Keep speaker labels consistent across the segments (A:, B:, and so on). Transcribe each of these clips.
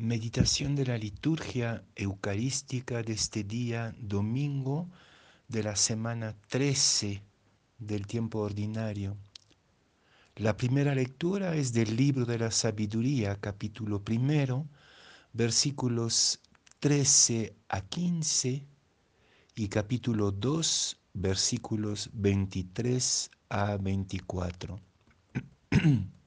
A: Meditación de la liturgia eucarística de este día domingo de la semana 13 del tiempo ordinario. La primera lectura es del libro de la sabiduría, capítulo primero, versículos 13 a 15 y capítulo 2, versículos 23 a 24.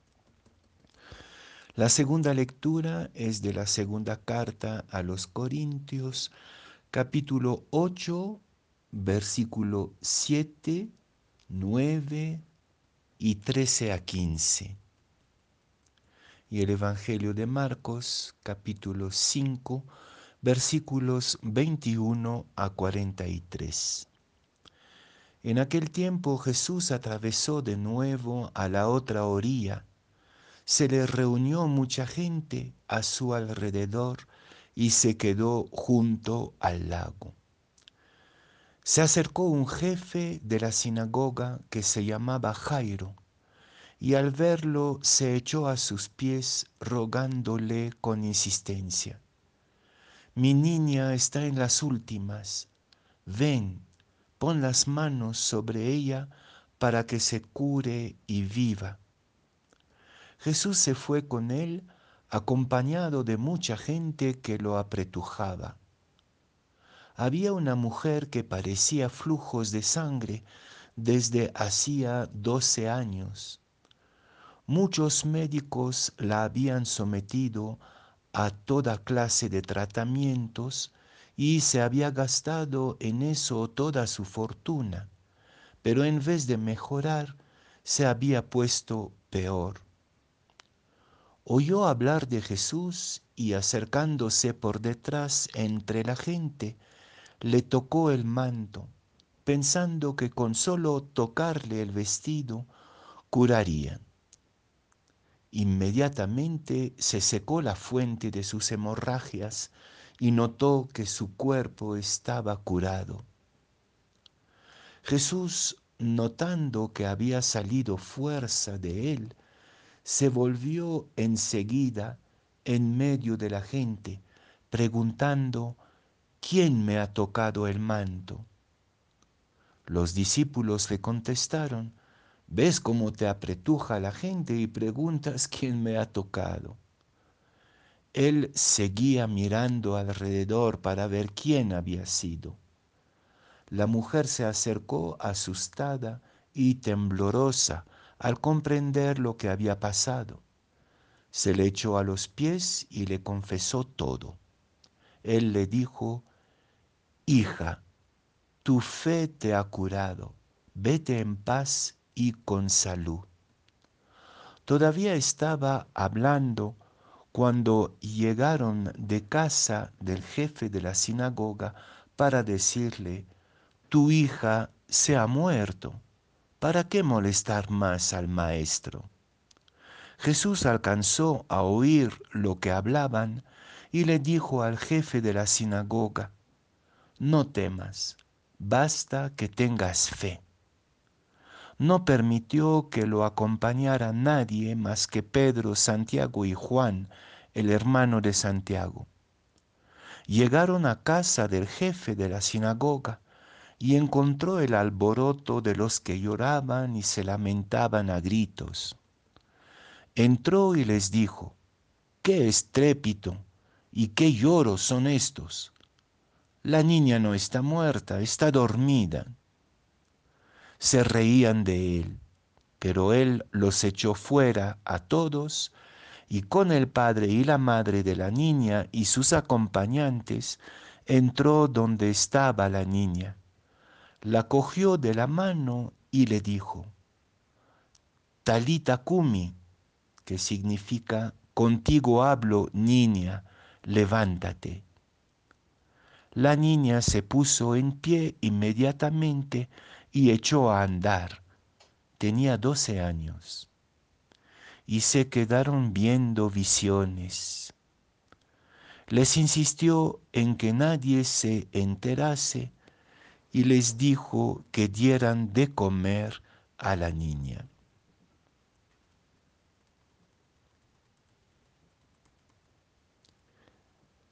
A: La segunda lectura es de la segunda carta a los Corintios, capítulo 8, versículo 7, 9 y 13 a 15. Y el Evangelio de Marcos, capítulo 5, versículos 21 a 43. En aquel tiempo Jesús atravesó de nuevo a la otra orilla se le reunió mucha gente a su alrededor y se quedó junto al lago. Se acercó un jefe de la sinagoga que se llamaba Jairo y al verlo se echó a sus pies rogándole con insistencia, mi niña está en las últimas, ven, pon las manos sobre ella para que se cure y viva. Jesús se fue con él acompañado de mucha gente que lo apretujaba. Había una mujer que parecía flujos de sangre desde hacía doce años. Muchos médicos la habían sometido a toda clase de tratamientos y se había gastado en eso toda su fortuna, pero en vez de mejorar, se había puesto peor oyó hablar de Jesús y acercándose por detrás entre la gente, le tocó el manto, pensando que con solo tocarle el vestido curaría. Inmediatamente se secó la fuente de sus hemorragias y notó que su cuerpo estaba curado. Jesús, notando que había salido fuerza de él, se volvió enseguida en medio de la gente, preguntando, ¿quién me ha tocado el manto? Los discípulos le contestaron, ¿ves cómo te apretuja la gente y preguntas quién me ha tocado? Él seguía mirando alrededor para ver quién había sido. La mujer se acercó asustada y temblorosa al comprender lo que había pasado. Se le echó a los pies y le confesó todo. Él le dijo, Hija, tu fe te ha curado, vete en paz y con salud. Todavía estaba hablando cuando llegaron de casa del jefe de la sinagoga para decirle, tu hija se ha muerto. ¿Para qué molestar más al maestro? Jesús alcanzó a oír lo que hablaban y le dijo al jefe de la sinagoga, no temas, basta que tengas fe. No permitió que lo acompañara nadie más que Pedro, Santiago y Juan, el hermano de Santiago. Llegaron a casa del jefe de la sinagoga y encontró el alboroto de los que lloraban y se lamentaban a gritos. Entró y les dijo, ¿qué estrépito y qué lloros son estos? La niña no está muerta, está dormida. Se reían de él, pero él los echó fuera a todos y con el padre y la madre de la niña y sus acompañantes entró donde estaba la niña la cogió de la mano y le dijo, Talita Kumi, que significa, contigo hablo, niña, levántate. La niña se puso en pie inmediatamente y echó a andar. Tenía doce años. Y se quedaron viendo visiones. Les insistió en que nadie se enterase y les dijo que dieran de comer a la niña.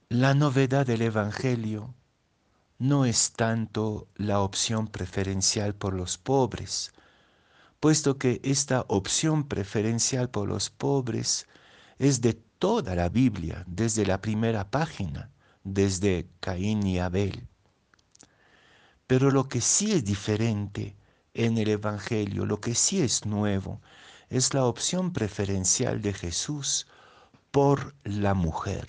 A: La novedad del Evangelio no es tanto la opción preferencial por los pobres, puesto que esta opción preferencial por los pobres es de toda la Biblia, desde la primera página, desde Caín y Abel. Pero lo que sí es diferente en el Evangelio, lo que sí es nuevo, es la opción preferencial de Jesús por la mujer.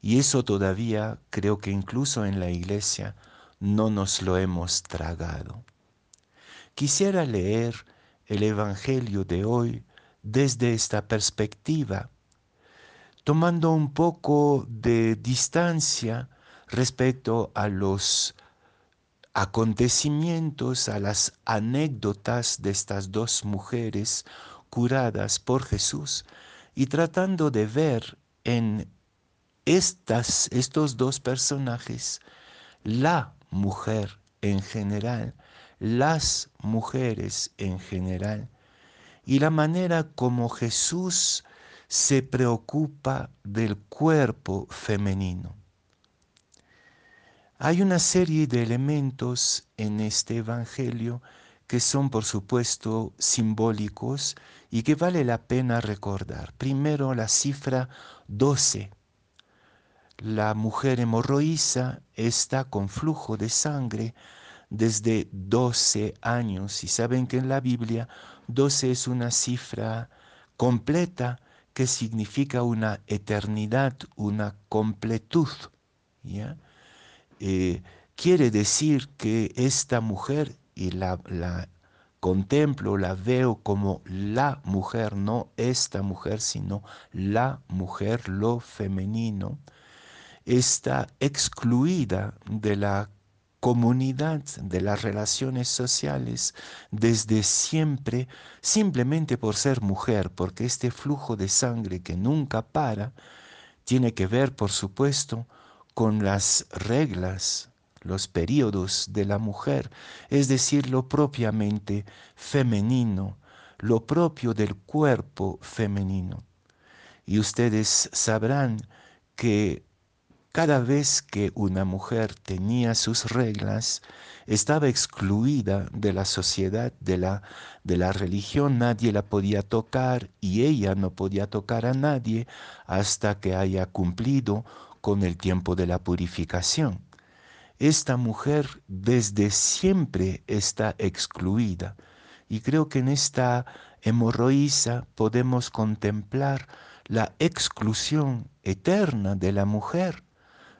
A: Y eso todavía creo que incluso en la iglesia no nos lo hemos tragado. Quisiera leer el Evangelio de hoy desde esta perspectiva, tomando un poco de distancia respecto a los acontecimientos, a las anécdotas de estas dos mujeres curadas por Jesús y tratando de ver en estas, estos dos personajes, la mujer en general, las mujeres en general, y la manera como Jesús se preocupa del cuerpo femenino. Hay una serie de elementos en este Evangelio que son por supuesto simbólicos y que vale la pena recordar. Primero la cifra 12 la mujer hemorroísa está con flujo de sangre desde 12 años y saben que en la Biblia 12 es una cifra completa que significa una eternidad, una completud. Eh, quiere decir que esta mujer, y la, la contemplo, la veo como la mujer, no esta mujer, sino la mujer, lo femenino, está excluida de la comunidad, de las relaciones sociales desde siempre, simplemente por ser mujer, porque este flujo de sangre que nunca para tiene que ver, por supuesto, con las reglas, los periodos de la mujer, es decir, lo propiamente femenino, lo propio del cuerpo femenino. Y ustedes sabrán que cada vez que una mujer tenía sus reglas, estaba excluida de la sociedad, de la, de la religión, nadie la podía tocar y ella no podía tocar a nadie hasta que haya cumplido con el tiempo de la purificación. Esta mujer desde siempre está excluida y creo que en esta hemorroísa podemos contemplar la exclusión eterna de la mujer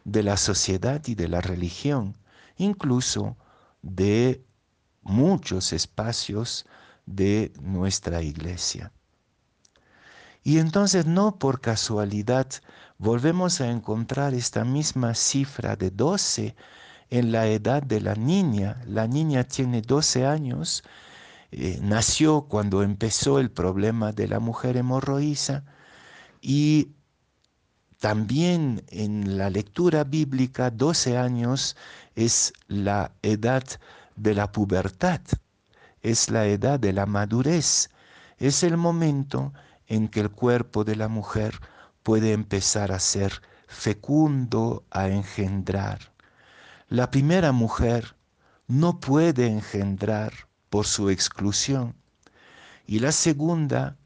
A: de la sociedad y de la religión, incluso de muchos espacios de nuestra iglesia. Y entonces no por casualidad volvemos a encontrar esta misma cifra de 12 en la edad de la niña. La niña tiene 12 años, eh, nació cuando empezó el problema de la mujer hemorroísa y también en la lectura bíblica, 12 años es la edad de la pubertad, es la edad de la madurez, es el momento en que el cuerpo de la mujer puede empezar a ser fecundo, a engendrar. La primera mujer no puede engendrar por su exclusión y la segunda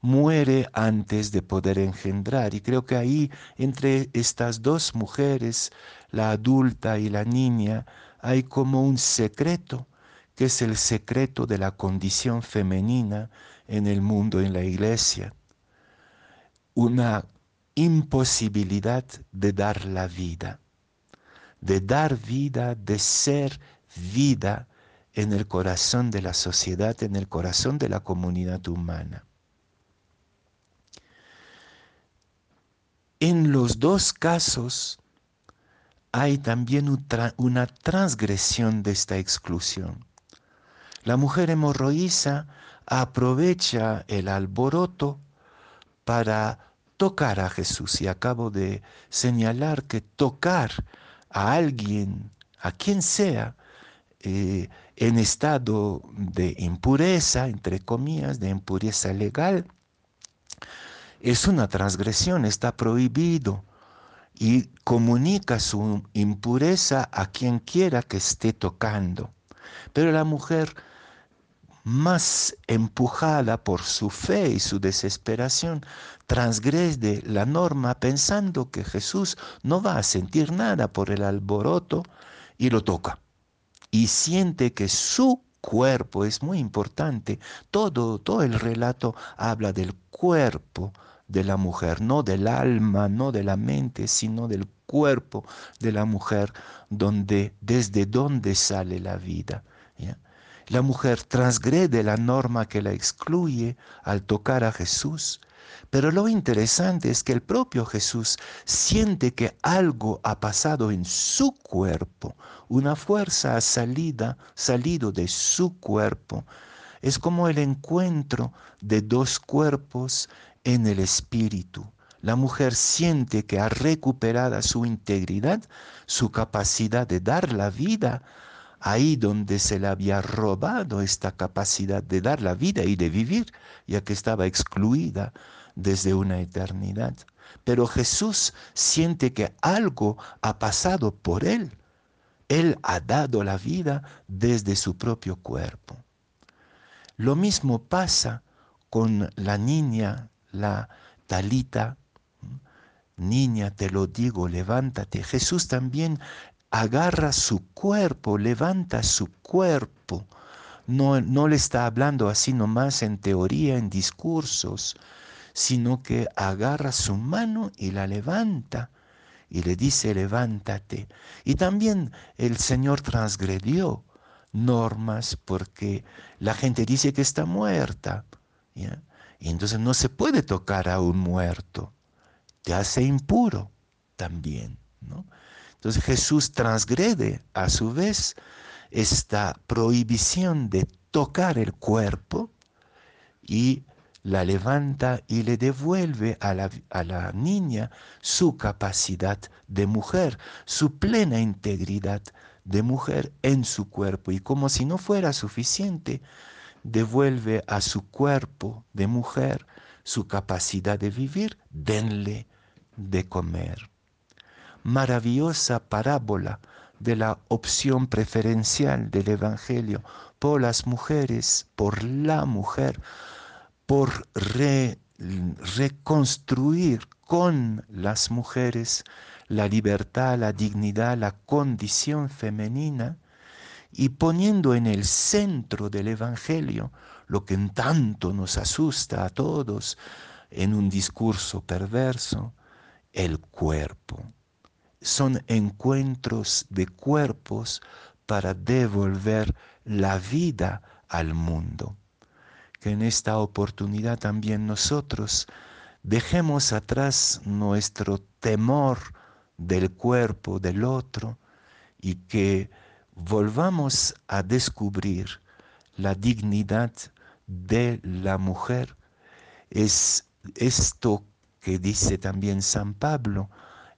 A: muere antes de poder engendrar. Y creo que ahí, entre estas dos mujeres, la adulta y la niña, hay como un secreto, que es el secreto de la condición femenina en el mundo, en la iglesia. Una imposibilidad de dar la vida, de dar vida, de ser vida en el corazón de la sociedad, en el corazón de la comunidad humana. En los dos casos hay también una transgresión de esta exclusión. La mujer hemorroísa aprovecha el alboroto para tocar a Jesús. Y acabo de señalar que tocar a alguien, a quien sea, eh, en estado de impureza, entre comillas, de impureza legal, es una transgresión, está prohibido. y comunica su impureza a quien quiera que esté tocando. Pero la mujer, más empujada por su fe y su desesperación, transgrede la norma pensando que Jesús no va a sentir nada por el alboroto y lo toca. Y siente que su cuerpo es muy importante. Todo, todo el relato habla del cuerpo de la mujer, no del alma, no de la mente, sino del cuerpo de la mujer, donde, desde donde sale la vida. La mujer transgrede la norma que la excluye al tocar a Jesús, pero lo interesante es que el propio Jesús siente que algo ha pasado en su cuerpo, una fuerza ha salida, salido de su cuerpo. Es como el encuentro de dos cuerpos en el espíritu. La mujer siente que ha recuperado su integridad, su capacidad de dar la vida, ahí donde se le había robado esta capacidad de dar la vida y de vivir, ya que estaba excluida desde una eternidad. Pero Jesús siente que algo ha pasado por él. Él ha dado la vida desde su propio cuerpo. Lo mismo pasa con la niña la talita, niña, te lo digo, levántate. Jesús también agarra su cuerpo, levanta su cuerpo. No, no le está hablando así nomás en teoría, en discursos, sino que agarra su mano y la levanta y le dice, levántate. Y también el Señor transgredió normas porque la gente dice que está muerta. ¿ya? Y entonces no se puede tocar a un muerto. Te hace impuro también. ¿no? Entonces Jesús transgrede a su vez esta prohibición de tocar el cuerpo y la levanta y le devuelve a la, a la, niña su capacidad de mujer, su plena integridad de mujer en su cuerpo. Y como si no fuera suficiente, devuelve a su cuerpo de mujer su capacidad de vivir, denle de comer. Maravillosa parábola de la opción preferencial del Evangelio por las mujeres, por la mujer, por reconstruir con las mujeres la libertad, la dignidad, la condición femenina y poniendo en el centro del Evangelio lo que en tanto nos asusta a todos en un discurso perverso, el cuerpo. Son encuentros de cuerpos para devolver la vida al mundo. Que en esta oportunidad también nosotros dejemos atrás nuestro temor del cuerpo del otro y que volvamos a descubrir la dignidad de la mujer. Es esto que dice también San Pablo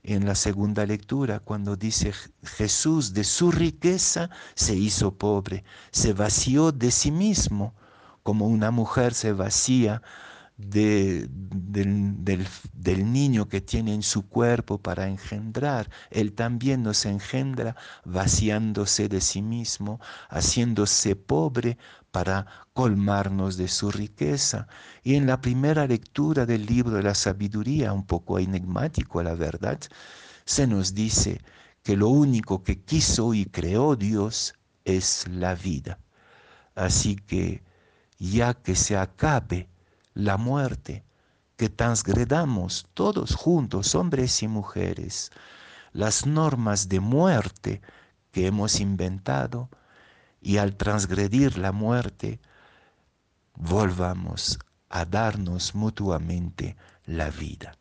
A: en la segunda lectura, cuando dice Jesús de su riqueza se hizo pobre, se vació de sí mismo, como una mujer se vacía del, del, niño que tiene en su cuerpo para engendrar. Él también nos engendra vaciándose de sí mismo, haciéndose pobre para colmarnos de su riqueza. Y en la primera lectura del libro de la sabiduría, un poco enigmático la verdad, se nos dice que lo único que quiso y creó Dios es la vida. Así que ya que se acabe la muerte, que transgredamos todos juntos, hombres y mujeres, las normas de muerte que hemos inventado y al transgredir la muerte, volvamos a darnos mutuamente la vida.